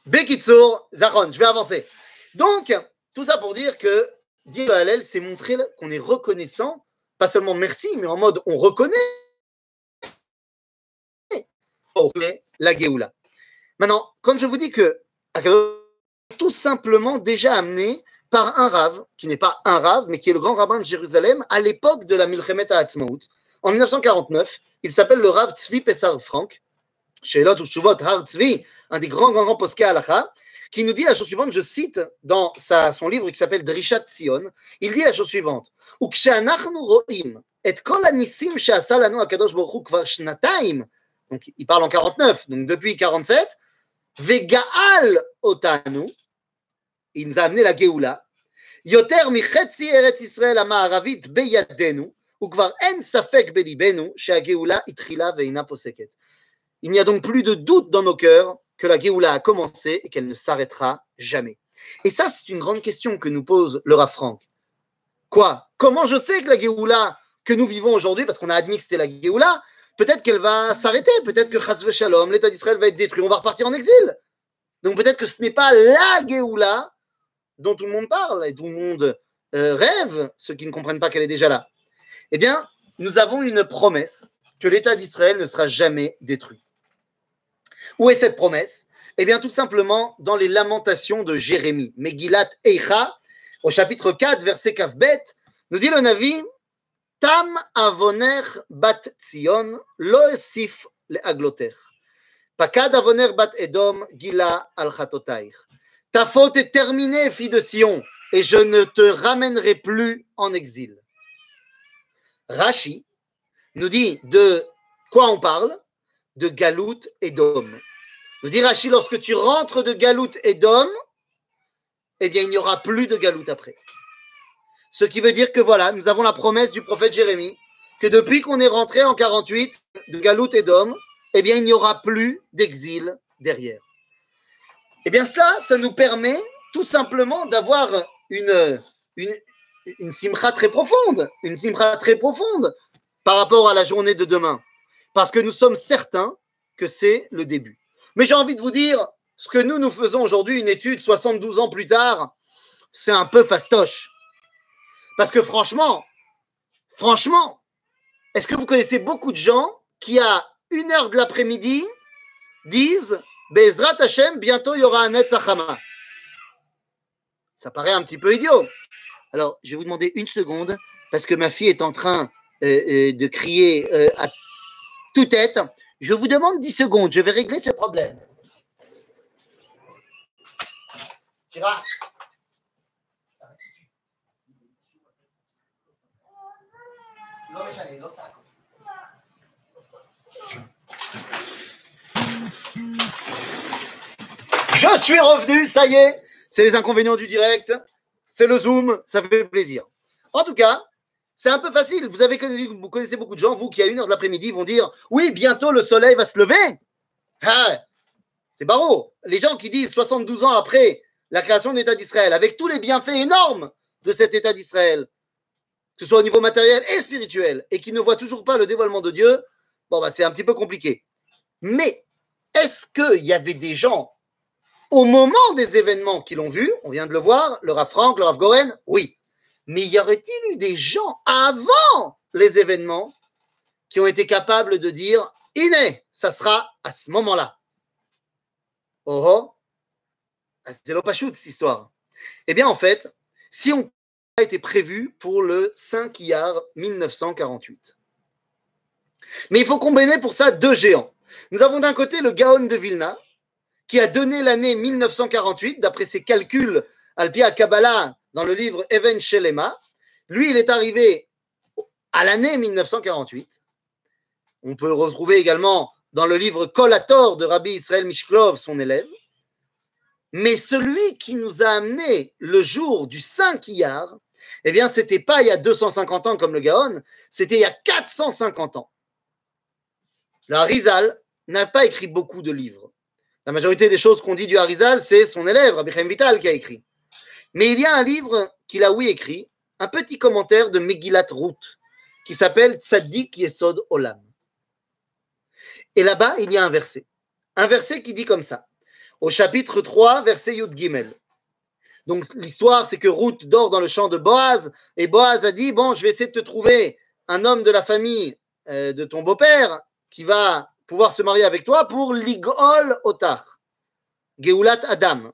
Bekitsour, Zahon, je vais avancer. Donc, tout ça pour dire que dire le Hallel, c'est montrer qu'on est reconnaissant, pas seulement merci, mais en mode on reconnaît la Géoula. Maintenant, quand je vous dis que tout simplement déjà amené par un rave, qui n'est pas un rave, mais qui est le grand rabbin de Jérusalem à l'époque de la Milchemet Ha'atzmaut. En 1949, il s'appelle le Rav Tzvi Pessar Frank, Shelot ou Tzvi, un des grands, grands, grands posquets halacha, qui nous dit la chose suivante, je cite dans sa, son livre qui s'appelle Drishat Sion, il dit la chose suivante, « Ukshanachnu ro'im et kol anisim lanu akadosh baruch kvar shnataim » Donc, il parle en 49, donc depuis 47, « Vegaal otanu » Il nous a amené la Géoula. « Yoter michetzi eretz Israël ama'aravit beyadenu » Il n'y a donc plus de doute dans nos cœurs que la Géoula a commencé et qu'elle ne s'arrêtera jamais. Et ça, c'est une grande question que nous pose le Rav Frank. Quoi? Comment je sais que la Géoula que nous vivons aujourd'hui, parce qu'on a admis que c'était la Géoula, peut-être qu'elle va s'arrêter, peut-être que Chazve Shalom, l'État d'Israël va être détruit, on va repartir en exil. Donc peut-être que ce n'est pas la Géoula dont tout le monde parle et tout le monde euh, rêve, ceux qui ne comprennent pas qu'elle est déjà là. Eh bien, nous avons une promesse que l'État d'Israël ne sera jamais détruit. Où est cette promesse? Eh bien, tout simplement dans les lamentations de Jérémie. Megillat Eicha, au chapitre 4, verset Kavbet, nous dit le Navi Tam avoner bat lo esif le agloter. Pakad avoner bat Edom, gila al Ta faute est terminée, fille de Sion, et je ne te ramènerai plus en exil. Rashi nous dit de quoi on parle? De Galout et Dom. Nous dit Rashi, lorsque tu rentres de Galout et Dom, eh bien, il n'y aura plus de Galout après. Ce qui veut dire que voilà, nous avons la promesse du prophète Jérémie que depuis qu'on est rentré en 48 de Galout et Dom, eh bien, il n'y aura plus d'exil derrière. Eh bien, cela, ça nous permet tout simplement d'avoir une, une, une simcha très profonde, une simcha très profonde par rapport à la journée de demain. Parce que nous sommes certains que c'est le début. Mais j'ai envie de vous dire, ce que nous, nous faisons aujourd'hui, une étude 72 ans plus tard, c'est un peu fastoche. Parce que franchement, franchement, est-ce que vous connaissez beaucoup de gens qui, à une heure de l'après-midi, disent Bezrat Hashem, bientôt il y aura un Netzachama Ça paraît un petit peu idiot. Alors, je vais vous demander une seconde, parce que ma fille est en train euh, euh, de crier euh, à toute tête. Je vous demande 10 secondes, je vais régler ce problème. Je suis revenu, ça y est, c'est les inconvénients du direct, c'est le Zoom, ça fait plaisir. En tout cas, c'est un peu facile. Vous, avez, vous connaissez beaucoup de gens, vous qui à une heure de l'après-midi vont dire Oui, bientôt le soleil va se lever. Ah, c'est barreau. Les gens qui disent 72 ans après la création de l'État d'Israël, avec tous les bienfaits énormes de cet État d'Israël, que ce soit au niveau matériel et spirituel, et qui ne voient toujours pas le dévoilement de Dieu, bon, bah, c'est un petit peu compliqué. Mais est-ce qu'il y avait des gens au moment des événements qui l'ont vu On vient de le voir, le Rav Frank, le Rav Goren, oui. Mais y aurait-il eu des gens avant les événements qui ont été capables de dire Iné, ça sera à ce moment-là Oh oh ah, C'est l'opachut, cette histoire. Eh bien, en fait, si on a été prévu pour le 5 Iyar 1948. Mais il faut combiner pour ça deux géants. Nous avons d'un côté le Gaon de Vilna, qui a donné l'année 1948, d'après ses calculs, Alpia Kabbalah, dans le livre Even Shelema. Lui, il est arrivé à l'année 1948. On peut le retrouver également dans le livre Kolator de Rabbi Israël Mishklov, son élève. Mais celui qui nous a amené le jour du 5 Iyar, eh bien, c'était pas il y a 250 ans comme le Gaon, c'était il y a 450 ans. Le Harizal n'a pas écrit beaucoup de livres. La majorité des choses qu'on dit du Harizal, c'est son élève, Rabbi Vital, qui a écrit. Mais il y a un livre qu'il a, oui, écrit, un petit commentaire de Megillat Ruth, qui s'appelle Tzaddik Yesod Olam. Et là-bas, il y a un verset. Un verset qui dit comme ça, au chapitre 3, verset Yud Gimel. Donc l'histoire, c'est que Ruth dort dans le champ de Boaz, et Boaz a dit, bon, je vais essayer de te trouver un homme de la famille euh, de ton beau-père qui va pouvoir se marier avec toi pour Ligol Otar, Geulat Adam.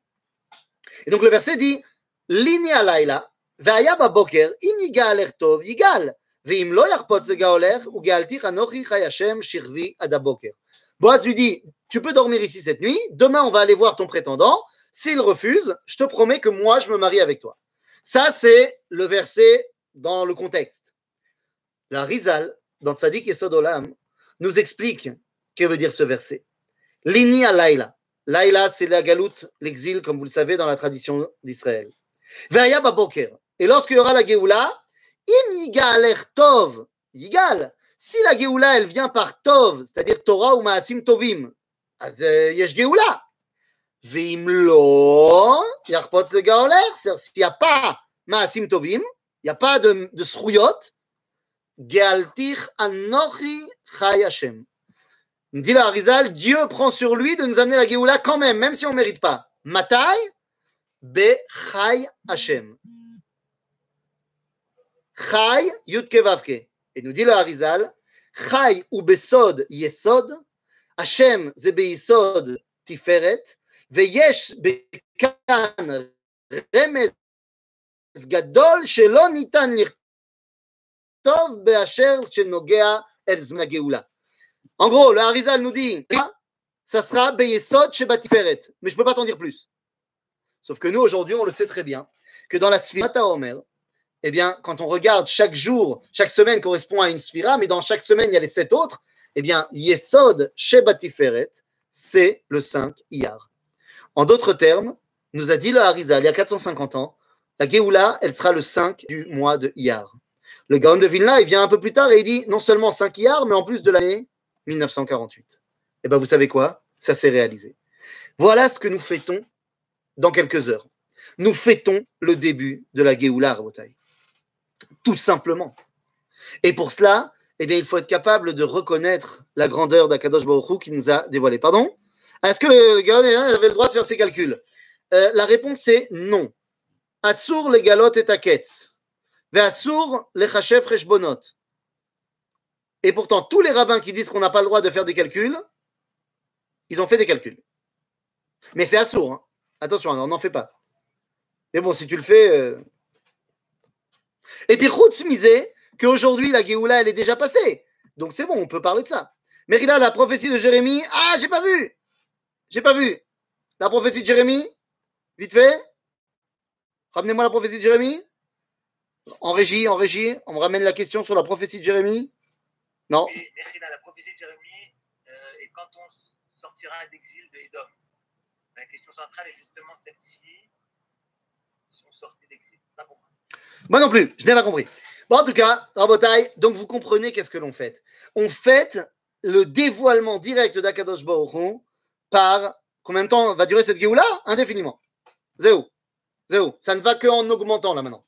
Et donc le verset dit, Lini alayla, והיה בבוקר, אם יגאל ערך טוב, יגאל, ואם לא יחפוץ לגאולך, וגאלתיך אנוכי חי השם שכבי עד הבוקר. Boaz lui dit, tu peux dormir ici cette nuit, demain on va aller voir ton prétendant, s'il refuse, je te promets que moi je me marie avec toi. Ça c'est le verset dans le contexte. La Rizal, dans Tzadik et Sodolam, nous explique que veut dire ce verset. Lini à Laila. Laila, c'est la galoute, l'exil, comme vous le savez, dans la tradition d'Israël. Ve'aya baboker. Et lorsqu'il y aura la Géoula, im yigal tov, yigal. Si la Géoula, elle vient par tov, c'est-à-dire Torah ou Maasim tovim, אז יש גאולה. ואם לא, יחפוץ לגאולך, s'il n'y a pas מעשים טובים, il n'y a pas de, de זכויות, גאלתיך אנוכי חי השם. Dit la Harizal, Dieu prend sur lui de nous amener la Géoula quand même, même si on ne mérite pas. Matai, בחי השם. חי, י"ק ו"ק, יהודי לאריזל, חי הוא בסוד יסוד, השם זה ביסוד תפארת, ויש בכאן רמז גדול שלא ניתן לכתוב באשר שנוגע אל זמן הגאולה. אמרו, gros, נודי, Harizal nous dit, ça sera Beyesod Shebatiperet. Sauf que nous, aujourd'hui, on le sait très bien, que dans la Sphirata eh bien, quand on regarde chaque jour, chaque semaine correspond à une Sphira, mais dans chaque semaine, il y a les sept autres, eh bien, Yesod chez Batiferet, c'est le 5 Iyar. En d'autres termes, nous a dit le Harizal il y a 450 ans, la Géoula, elle sera le 5 du mois de Iyar. Le Gaon de Vilna, il vient un peu plus tard et il dit non seulement 5 Iyar, mais en plus de l'année 1948. Et bien, vous savez quoi? Ça s'est réalisé. Voilà ce que nous fêtons dans quelques heures. Nous fêtons le début de la Géoula Rabotai. Tout simplement. Et pour cela, eh bien, il faut être capable de reconnaître la grandeur d'Akadosh Baruch qui nous a dévoilé. Pardon? Est-ce que le Gaon avait le droit de faire ses calculs? Euh, La réponse est non. Assur les galotes et taquettes. Ve'assur les chachef reshbonot. Et pourtant, tous les rabbins qui disent qu'on n'a pas le droit de faire des calculs, ils ont fait des calculs. Mais c'est assourd. Hein. Attention, on n'en fait pas. Mais bon, si tu le fais. Euh... Et puis, Khutz misait qu'aujourd'hui, la Géoula, elle est déjà passée. Donc, c'est bon, on peut parler de ça. Mais là, la prophétie de Jérémie. Ah, j'ai pas vu J'ai pas vu. La prophétie de Jérémie Vite fait Ramenez-moi la prophétie de Jérémie. En régie, en régie, on me ramène la question sur la prophétie de Jérémie. Non. Et la prophétie de Jérémie euh, est quand on sortira d'exil de Edom. La question centrale est justement celle-ci. Si on sortait d'exil. Pas pour moi. Non plus, je n'ai pas compris. Bon, en tout cas, Rabotai, donc vous comprenez qu'est-ce que l'on fait. On fait le dévoilement direct d'Akadosh Baruch par combien de temps va durer cette Géoula? Indéfiniment. Zéro. Zéro. Ça ne va que en augmentant là maintenant.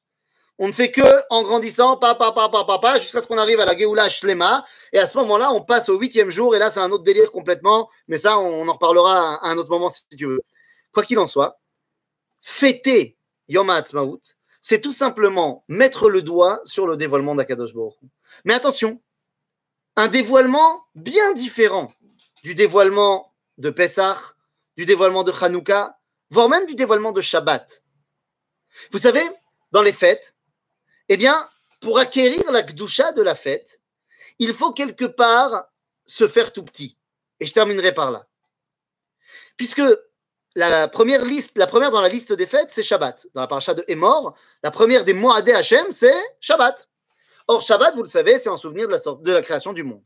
On ne fait que en grandissant, pa, pa, pa, pa, pa, pa jusqu'à ce qu'on arrive à la Géoula Shlema. Et à ce moment-là, on passe au huitième jour. Et là, c'est un autre délire complètement. Mais ça, on en reparlera à un autre moment si tu veux. Quoi qu'il en soit, fêter Yom HaAtzmaut, c'est tout simplement mettre le doigt sur le dévoilement d'Akadosh Baruch Mais attention, un dévoilement bien différent du dévoilement de Pessah, du dévoilement de Hanouka, voire même du dévoilement de Shabbat. Vous savez, dans les fêtes, eh bien, pour acquérir la Gdusha de la fête, il faut quelque part se faire tout petit. Et je terminerai par là. Puisque la première liste, la première dans la liste des fêtes, c'est Shabbat. Dans la paracha de Emor, la première des Moadé Hachem, c'est Shabbat. Or, Shabbat, vous le savez, c'est en souvenir de la, de la création du monde.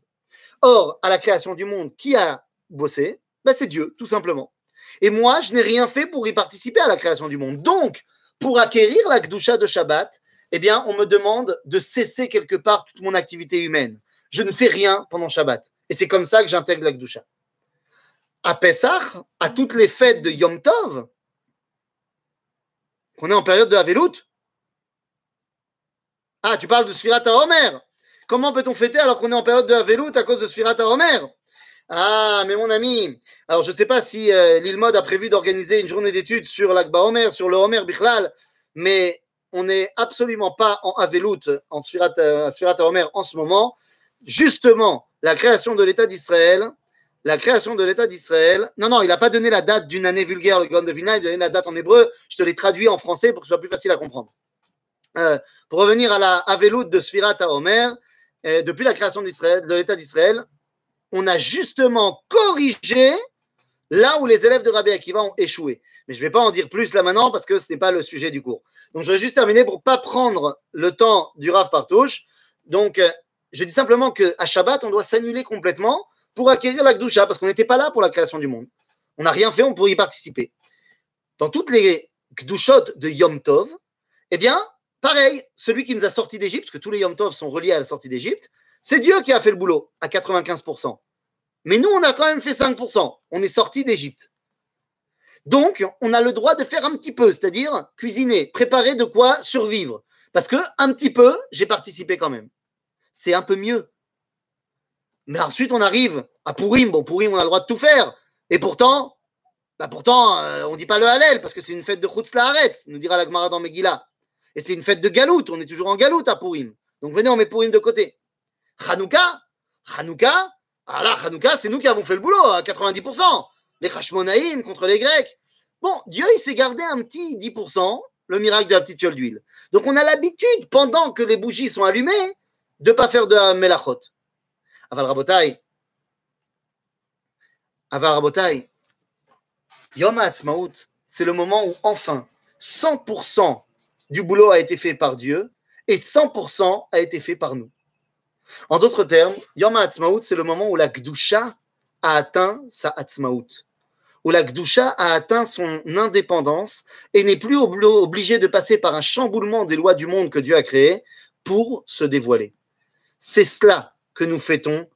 Or, à la création du monde, qui a bossé? Ben, C'est Dieu, tout simplement. Et moi, je n'ai rien fait pour y participer à la création du monde. Donc, pour acquérir la Gdusha de Shabbat, eh bien, on me demande de cesser quelque part toute mon activité humaine. Je ne fais rien pendant Shabbat. Et c'est comme ça que j'intègre la. À Pessah, à toutes les fêtes de Yom Tov, qu'on est en période de Havelut. Ah, tu parles de Sfirat Omer. Comment peut-on fêter alors qu'on est en période de Havelut à cause de Sfirat Omer ah, mais mon ami, alors je ne sais pas si euh, l'Ilmod a prévu d'organiser une journée d'études sur l'Akba Omer, sur le Omer Bichlal, mais on n'est absolument pas en Avelout, en Surat, euh, Omer en ce moment. Justement, la création de l'État d'Israël, la création de l'État d'Israël. Non, non, il n'a pas donné la date d'une année vulgaire, le Grand de il a donné la date en hébreu. Je te l'ai traduit en français pour que ce soit plus facile à comprendre. Euh, pour revenir à la Avelout de Sfirat Omer, euh, depuis la création de l'État d'Israël, on a justement corrigé là où les élèves de Rabbi Akiva ont échoué. Mais je ne vais pas en dire plus là maintenant parce que ce n'est pas le sujet du cours. Donc je vais juste terminer pour ne pas prendre le temps du Rav Partouche. Donc euh, je dis simplement qu'à Shabbat, on doit s'annuler complètement pour acquérir la Gdusha parce qu'on n'était pas là pour la création du monde. On n'a rien fait, on pourrait y participer. Dans toutes les Gdushot de Yom Tov, eh bien, pareil, celui qui nous a sortis d'Égypte, parce que tous les Yom Tov sont reliés à la sortie d'Égypte, c'est Dieu qui a fait le boulot à 95%. Mais nous, on a quand même fait 5%. On est sorti d'Égypte. Donc, on a le droit de faire un petit peu, c'est-à-dire cuisiner, préparer de quoi survivre. Parce que un petit peu, j'ai participé quand même. C'est un peu mieux. Mais ensuite, on arrive à Pourim. Bon, Pourim, on a le droit de tout faire. Et pourtant, bah pourtant, euh, on ne dit pas le Hallel parce que c'est une fête de Chutz Laaretz, nous dira la Gemara dans Megillah. Et c'est une fête de Galout. On est toujours en Galout à Pourim. Donc venez, on met Pourim de côté. Hanouka, Hanouka, ah là, Hanouka, c'est nous qui avons fait le boulot à 90%. Les Hashmonaïm contre les Grecs. Bon, Dieu, il s'est gardé un petit 10%, le miracle de la petite d'huile. Donc on a l'habitude, pendant que les bougies sont allumées, de ne pas faire de melachot. Aval Rabotai. Aval Rabotai. Yom HaAtzmaut, c'est le moment où enfin 100% du boulot a été fait par Dieu et 100% a été fait par nous. En d'autres termes, Yom HaAtzmaut, c'est le moment où la Gdusha a atteint sa Hatzmaut, où la Gdusha a atteint son indépendance et n'est plus obligé de passer par un chamboulement des lois du monde que Dieu a créé pour se dévoiler. C'est cela que nous fêtons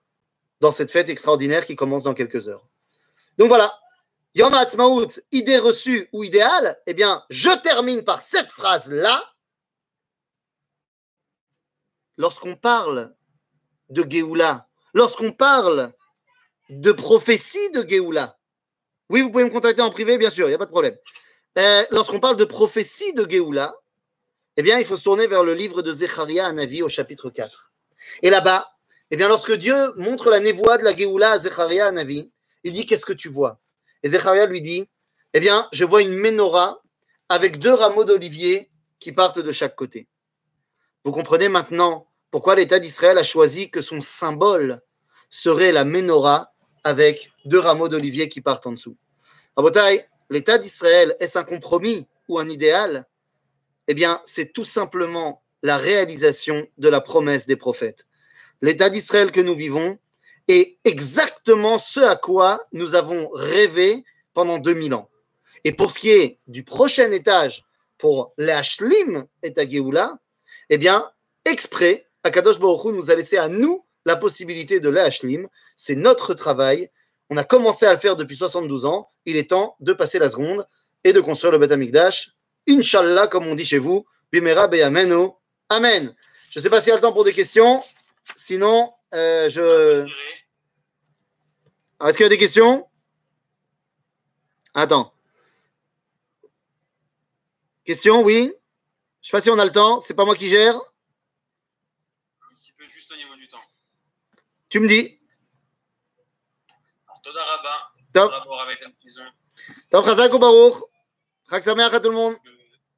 dans cette fête extraordinaire qui commence dans quelques heures. Donc voilà, Yom HaAtzmaut, idée reçue ou idéale, eh bien, je termine par cette phrase-là. Lorsqu'on parle de Géoula, lorsqu'on parle de prophétie de Géoula, oui, vous pouvez me contacter en privé, bien sûr, il n'y a pas de problème. Euh, lorsqu'on parle de prophétie de Géoula, eh bien, il faut se tourner vers le livre de Zecharia Navi au chapitre 4. Et là-bas, eh bien, lorsque Dieu montre la névoie de la Géoula à Zecharia Navi, il dit Qu'est-ce que tu vois? Et Zecharia lui dit Eh bien, je vois une menorah avec deux rameaux d'olivier qui partent de chaque côté. Vous comprenez maintenant pourquoi l'État d'Israël a choisi que son symbole serait la menorah avec deux rameaux d'olivier qui partent en dessous? Rabotai, l'État d'Israël, est-ce un compromis ou un idéal? Eh bien, c'est tout simplement la réalisation de la promesse des prophètes. L'État d'Israël que nous vivons est exactement ce à quoi nous avons rêvé pendant 2000 ans. Et pour ce qui est du prochain étage, pour l'Ashlim et Géoula, Eh bien, exprès, Akadosh Baruch Hu nous a laissé à nous la possibilité de l'Ashlim. C'est notre travail. On a commencé à le faire depuis 72 ans. Il est temps de passer la seconde et de construire le Beth Amikdash. Inch'Allah, comme on dit chez vous. Bimera Beyameno. Amen. Je ne sais pas s'il y a le temps pour des questions. Sinon, euh, je. Ah, Est-ce qu'il y a des questions? Attends. Question, oui Je sais pas si on a le temps. C'est pas moi qui gère. Un petit peu juste au niveau du temps. Tu me dis. Rabba, Top. Top Chazak ou Baruch? Sameach à tout le monde.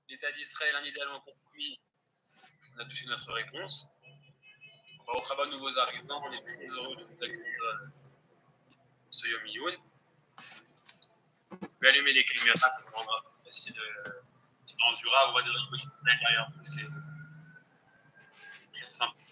l'État d'Israël, un idéalement compris, on a touché notre réponse. On va au Rabat nouveaux arrivants, on est très heureux de vous accueillir euh, ce Yom Youn. Je vais allumer les caméras, ça se rendra facile euh, dans Zura, on va dire un peu à l'intérieur, donc c'est c'est très simple.